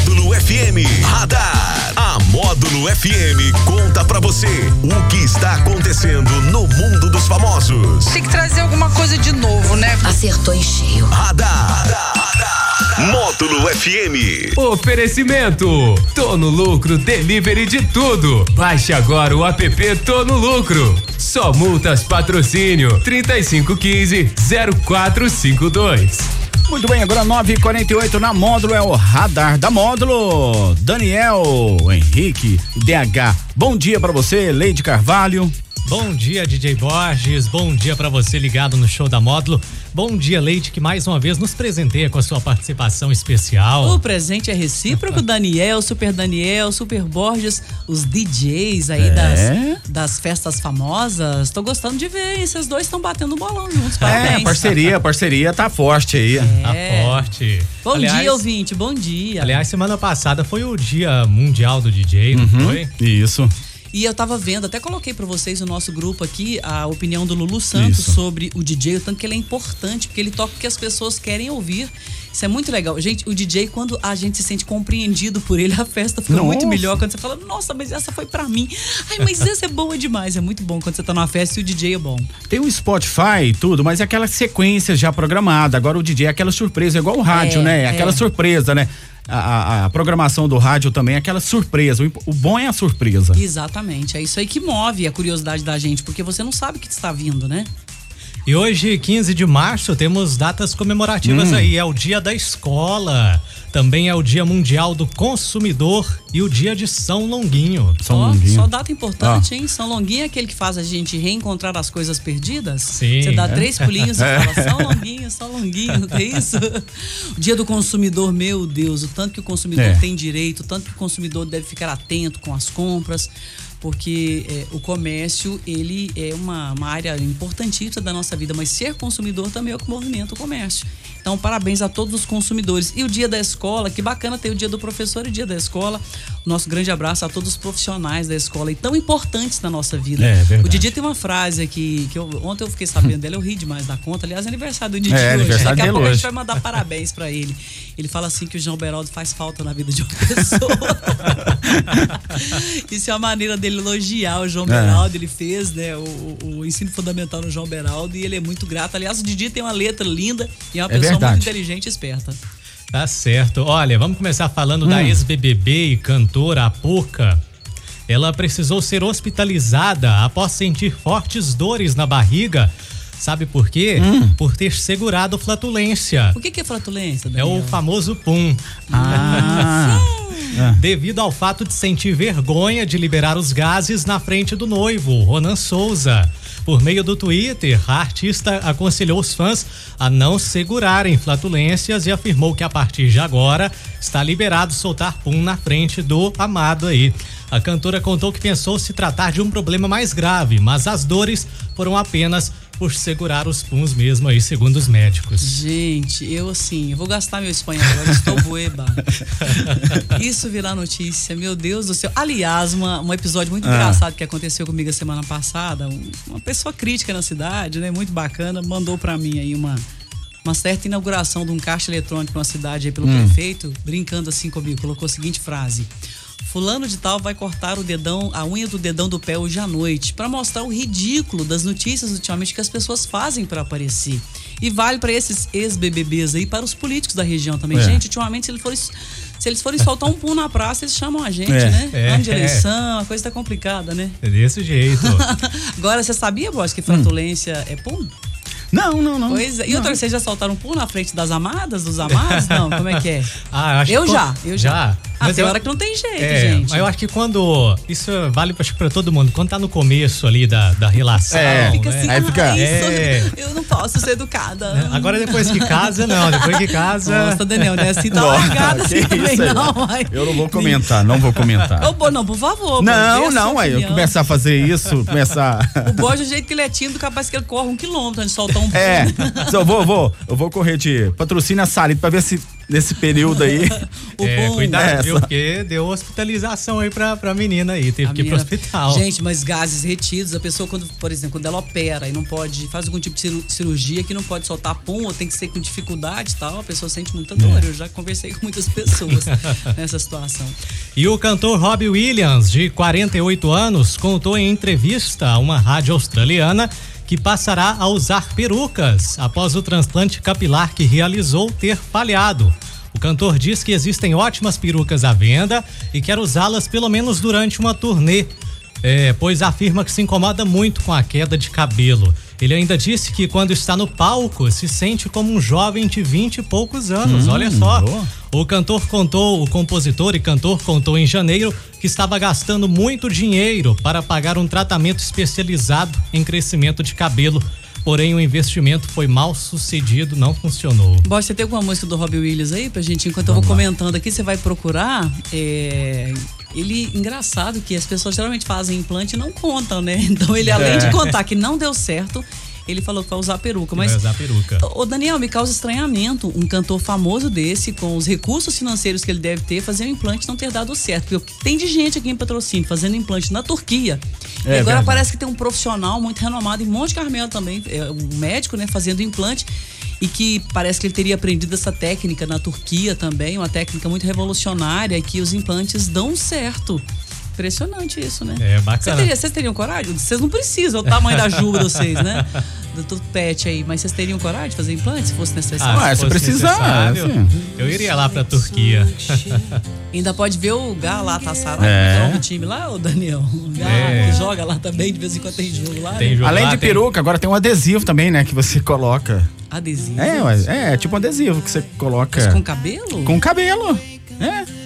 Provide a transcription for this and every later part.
Módulo FM Radar. A Módulo FM conta pra você o que está acontecendo no mundo dos famosos. Tem que trazer alguma coisa de novo, né? Acertou em cheio. Radar. Módulo FM. Oferecimento: Tô no lucro, delivery de tudo. Baixe agora o app Tô no lucro. Só multas patrocínio 3515 0452. Muito bem, agora 9h48 na módulo é o radar da módulo. Daniel Henrique DH. Bom dia pra você, Leide Carvalho. Bom dia, DJ Borges. Bom dia pra você ligado no show da módulo. Bom dia, Leite, que mais uma vez nos presenteia com a sua participação especial. O presente é recíproco, Daniel, Super Daniel, Super Borges, os DJs aí É? das, das festas famosas. Tô gostando de ver, hein? Esses dois estão batendo bolão juntos, parabéns. É, parceria, parceria tá forte aí. Tá forte. Bom Aliás- dia, ouvinte, bom dia. Aliás, semana passada foi o Dia Mundial do DJ, não Uhum. foi? Isso. E eu tava vendo, até coloquei pra vocês no nosso grupo aqui a opinião do Lulu Santos Isso. sobre o DJ, o tanto que ele é importante, porque ele toca o que as pessoas querem ouvir. Isso é muito legal. Gente, o DJ, quando a gente se sente compreendido por ele, a festa fica muito melhor. Quando você fala, nossa, mas essa foi pra mim. Ai, mas essa é boa demais. É muito bom quando você tá numa festa e o DJ é bom. Tem o Spotify e tudo, mas é aquela sequência já programada. Agora o DJ é aquela surpresa, igual o rádio, É, né? É é. aquela surpresa, né? A, a- a programação do rádio também é aquela surpresa. O, o bom é a surpresa. Exatamente. É isso aí que move a curiosidade da gente, porque você não sabe o que está vindo, né? E hoje, 15 de março, temos datas comemorativas Hum. aí. É o Dia da Escola, também é o Dia Mundial do Consumidor e o Dia de São Longuinho. São Ó, Longuinho. só data importante, hein? São Longuinho é aquele que faz a gente reencontrar as coisas perdidas? Sim. Você dá É. três pulinhos e fala, São Longuinho, São Longuinho, não é isso? O dia do consumidor, meu Deus, o tanto que o consumidor É. tem direito, o tanto que o consumidor deve ficar atento com as compras, porque é, o comércio, ele é uma, uma área importantíssima da nossa vida, mas ser consumidor também é o que movimenta o comércio. Então, parabéns a todos os consumidores. E o dia da escola, que bacana ter o dia do professor e o dia da escola. Nosso grande abraço a todos os profissionais da escola e tão importantes na nossa vida. É, verdade. O Didi tem uma frase aqui, que eu- ontem eu fiquei sabendo dela, eu ri demais da conta. Aliás, é aniversário do Didi É, hoje. aniversário Daqui a pouco a gente hoje. vai mandar parabéns pra ele. Ele fala assim que o João Beraldo faz falta na vida de uma pessoa. Isso é uma maneira dele elogiar o João É. Beraldo. Ele fez né, o, o- o ensino fundamental no João Beraldo e ele é muito grato. Aliás, o Didi tem uma letra linda e é uma É pessoa verdade. muito inteligente e esperta. Tá certo. Olha, vamos começar falando Hum. da ex-BBB e cantora Apuca. Ela precisou ser hospitalizada após sentir fortes dores na barriga. Sabe por quê? Hum. Por ter segurado flatulência. O que, que é flatulência, É Daniel? o famoso pum. Ah, Devido ao fato de sentir vergonha de liberar os gases na frente do noivo, Ronan Souza. Por meio do Twitter, a artista aconselhou os fãs a não segurarem flatulências e afirmou que a partir de agora está liberado soltar pum na frente do amado aí. A cantora contou que pensou se tratar de um problema mais grave, mas as dores foram apenas por segurar os puns mesmo aí, segundo os médicos. Gente, eu assim, eu vou gastar meu espanhol agora, estou boeba. Isso virar notícia, meu Deus do céu. Aliás, uma, um episódio muito Ah. engraçado que aconteceu comigo a semana passada, um- uma pessoa crítica na cidade, né, muito bacana, mandou pra mim aí uma uma certa inauguração de um caixa eletrônico na cidade aí pelo prefeito, brincando assim comigo, colocou a seguinte frase: Fulano de tal vai cortar o dedão, a unha do dedão do pé hoje à noite, pra mostrar o ridículo das notícias ultimamente que as pessoas fazem pra aparecer. E vale pra esses ex-BBBs aí, para os políticos da região também. É. Gente, ultimamente, se eles forem, se eles forem soltar um pum na praça, eles chamam a gente, É. né? É. Ano de eleição, a coisa tá complicada, né? É desse jeito. Agora, você sabia, Boss, que flatulência é pum? não, não, não. Pois é. E outra, vocês já soltaram um pum na frente das amadas, dos amados? Não, como é que é? Ah, acho Eu que já, eu já. Já. Ah, Mas tem eu- hora que não tem jeito, É, gente. mas eu acho que quando. Isso vale acho pra todo mundo. Quando tá no começo ali da, da relação. É, Fica né? assim, Aí ah, fica- É. isso, eu não posso ser educada. Né? Agora depois que casa, não. Depois que casa. Nossa, Daniel, não é assim, tá largada assim também, isso aí? não. ai. Eu não vou comentar, não vou comentar. Ô, Bo, não, por favor. Não, não, aí eu começar a fazer isso, começar. O Borja, do jeito que ele é tímido, capaz que ele corre um quilômetro antes de soltar um É, só vou, vou, eu vou correr de patrocínio a Salito pra ver se nesse período aí. O é, bom- cuidado, viu? Porque deu hospitalização aí pra, pra menina aí, teve A que ir pro hospital. Gente, mas gases retidos, a pessoa, quando, por exemplo, quando ela opera e não pode, faz algum tipo de ciru- cirurgia que não pode soltar pum ou tem que ser com dificuldade e tal, a pessoa sente muita dor. Eu já conversei com muitas pessoas nessa situação. E o cantor Robbie Williams, de 48 anos, contou em entrevista a uma rádio australiana que passará a usar perucas após o transplante capilar que realizou ter falhado. O cantor diz que existem ótimas perucas à venda e quer usá-las pelo menos durante uma turnê, é, pois afirma que se incomoda muito com a queda de cabelo. Ele ainda disse que quando está no palco se sente como um jovem de 20 e poucos anos. Olha só. boa. O cantor contou, o compositor e cantor contou em janeiro que estava gastando muito dinheiro para pagar um tratamento especializado em crescimento de cabelo. Porém, o investimento foi mal sucedido, não funcionou. Bob, você tem alguma música do Robbie Williams aí pra gente? Enquanto eu vou comentando aqui, você vai procurar. é, Ele, engraçado que as pessoas geralmente fazem implante e não contam, né? Então ele, além de contar que não deu certo, ele falou que vai usar peruca. Mas Vai usar peruca. Ô Daniel, me causa estranhamento um cantor famoso desse, com os recursos financeiros que ele deve ter, fazer um implante não ter dado certo. Porque tem de gente aqui em patrocínio fazendo implante na Turquia. É e agora verdade. parece que tem um profissional muito renomado em Monte Carmelo também, é, um médico, né, fazendo implante. E que parece que ele teria aprendido essa técnica na Turquia também, uma técnica muito revolucionária, e que os implantes dão certo. Impressionante isso, né? É, bacana. teria- vocês teriam coragem? Vocês não precisam, é o tamanho da juba de vocês, né? Do tudo pet aí. Mas vocês teriam coragem de fazer implante se fosse necessário? Ué, se se fosse precisar, assim. eu iria lá pra Turquia. Ainda pode ver o Gá lá, tá sarado, É. do time lá, o Daniel. O Gá, É. que joga lá também, de vez em quando tem jogo lá. Tem né? jogo Além lá, de tem- peruca, agora tem um adesivo também, né? Que você coloca. Adesivo. É, ué, é, tipo um adesivo que você coloca. Mas com cabelo? Com cabelo. É.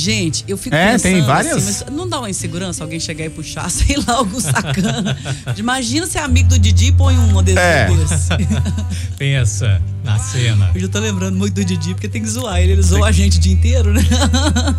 Gente, eu fico É, pensando tem várias. assim, mas não dá uma insegurança alguém chegar e puxar, sei lá, algum sacana. Imagina ser amigo do Didi e põe um adesivo É. desse. Pensa na cena. Eu já tô lembrando muito do Didi, porque tem que zoar ele. Ele zoa a gente o dia inteiro, né?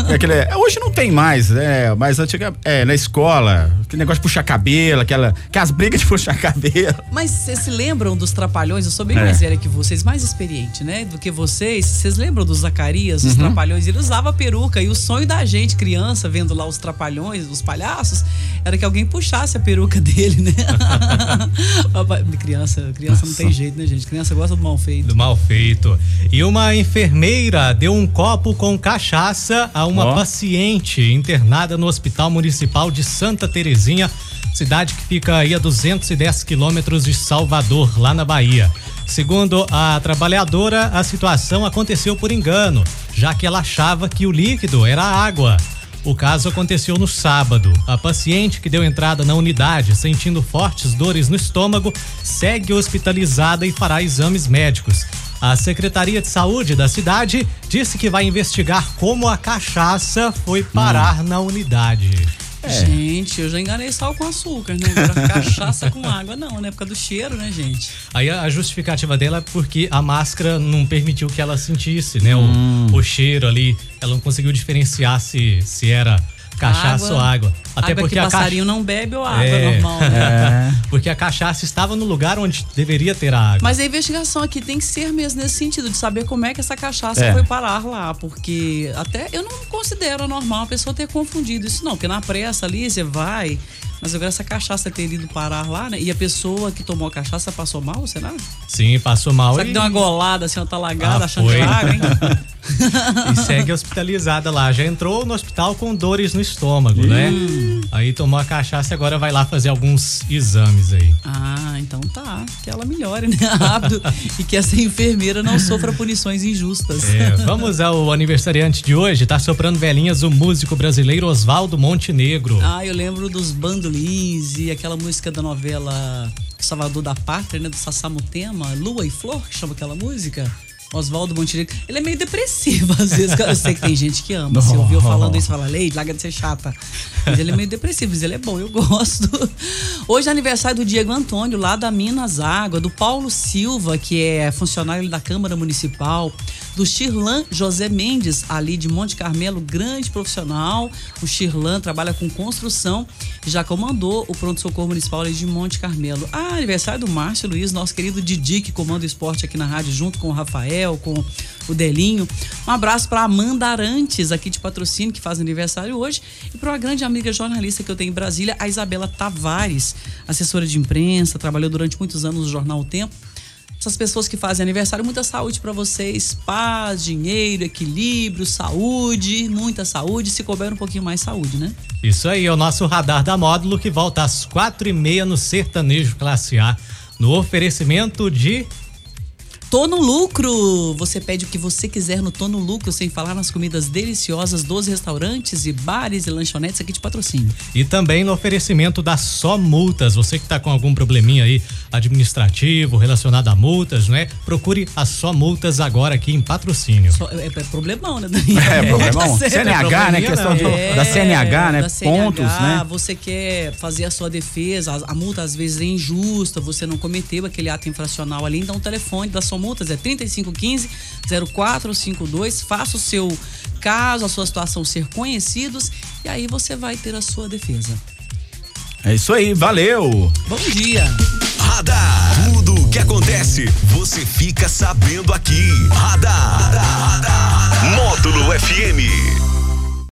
É aquele, é, hoje não tem mais, né? Mas antiga, é, na escola, aquele negócio de puxar cabelo, aquela, aquelas brigas de puxar cabelo. Mas vocês se lembram dos Trapalhões? Eu sou bem É. mais velha que vocês, mais experiente, né? Do que vocês. Vocês lembram dos Zacarias, Uhum. dos Trapalhões? Ele usava peruca e o sonho da gente, criança, vendo lá os Trapalhões, os palhaços, era que alguém puxasse a peruca dele, né? Criança, criança não tem jeito, né, gente? Criança gosta do mal feito. Mal feito. E uma enfermeira deu um copo com cachaça a uma Ó. paciente internada no Hospital Municipal de Santa Terezinha, cidade que fica aí a 210 quilômetros de Salvador, lá na Bahia. Segundo a trabalhadora, a situação aconteceu por engano, já que ela achava que o líquido era água. O caso aconteceu no sábado. A paciente que deu entrada na unidade, sentindo fortes dores no estômago, segue hospitalizada e fará exames médicos. A Secretaria de Saúde da cidade disse que vai investigar como a cachaça foi parar na unidade. Gente, eu já enganei sal com açúcar, né? Agora cachaça com água, não, né? Por causa do cheiro, né, gente? Aí a a justificativa dela é porque a máscara não permitiu que ela sentisse, né? O, o cheiro ali. Ela não conseguiu diferenciar se, se era cachaça ou água. Até água porque que a passarinho cachaça. não bebe ou água É. normal, né? Porque a cachaça estava no lugar onde deveria ter a água. Mas a investigação aqui tem que ser mesmo nesse sentido, de saber como é que essa cachaça É. foi parar lá. Porque até eu não considero normal a pessoa ter confundido isso, não. Porque na pressa ali você vai. Mas agora essa cachaça ter ido parar lá, né? E a pessoa que tomou a cachaça passou mal, será? Sim, passou mal Será e, que deu uma golada, assim, uma talagada, Ah, achando foi. que era água, hein? e segue hospitalizada lá. Já entrou no hospital com dores no estômago, né? Aí tomou a cachaça e agora vai lá fazer alguns exames aí. Ah, então tá. Que ela melhore, né? Rápido. e que essa enfermeira não sofra punições injustas. É, vamos ao aniversariante de hoje. Tá soprando velhinhas o músico brasileiro Oswaldo Montenegro. Ah, eu lembro dos bandolins e aquela música da novela Salvador da Pátria, né? Do Sassamutema, Lua e Flor, que chama aquela música. Oswaldo Montenegro. Ele é meio depressivo, às vezes. Eu sei que tem gente que ama. Se ouviu falando isso, fala, Leite, larga de ser chata. Mas ele é meio depressivo, mas ele é bom, eu gosto. Hoje é aniversário do Diego Antônio, lá da Minas Água, do Paulo Silva, que é funcionário da Câmara Municipal, do Shirlan José Mendes, ali de Monte Carmelo, grande profissional. O Shirlan trabalha com construção já comandou o Pronto-Socorro Municipal ali de Monte Carmelo. Ah, aniversário do Márcio Luiz, nosso querido Didi, que comanda o esporte aqui na rádio, junto com o Rafael, com o Delinho. Um abraço para Amanda Arantes, aqui de patrocínio, que faz aniversário hoje. E para uma grande amiga jornalista que eu tenho em Brasília, a Isabela Tavares, assessora de imprensa, trabalhou durante muitos anos no jornal O Tempo essas pessoas que fazem aniversário, muita saúde para vocês, paz, dinheiro, equilíbrio, saúde, muita saúde, se couber um pouquinho mais saúde, né? Isso aí, é o nosso radar da módulo que volta às quatro e meia no Sertanejo Classe A, no oferecimento de Tô no lucro! Você pede o que você quiser no Tô no lucro, sem falar nas comidas deliciosas dos restaurantes e bares e lanchonetes aqui de patrocínio. E também no oferecimento da Só Multas. Você que está com algum probleminha aí administrativo relacionado a multas, né? Procure a Só Multas agora aqui em patrocínio. Só, é, é, problemão, né, Daniel? É, problemão. Tá CNH, é né? Questão do, é, da CNH, né? Da CNH, Pontos, né? Você quer fazer a sua defesa, a, a multa às vezes é injusta, você não cometeu aquele ato infracional ali, então o telefone da Só multas é 3515 0452. Faça o seu caso, a sua situação ser conhecidos e aí você vai ter a sua defesa. É isso aí, valeu! Bom dia! Radar. Tudo o que acontece, você fica sabendo aqui. Radar. Radar. Módulo FM.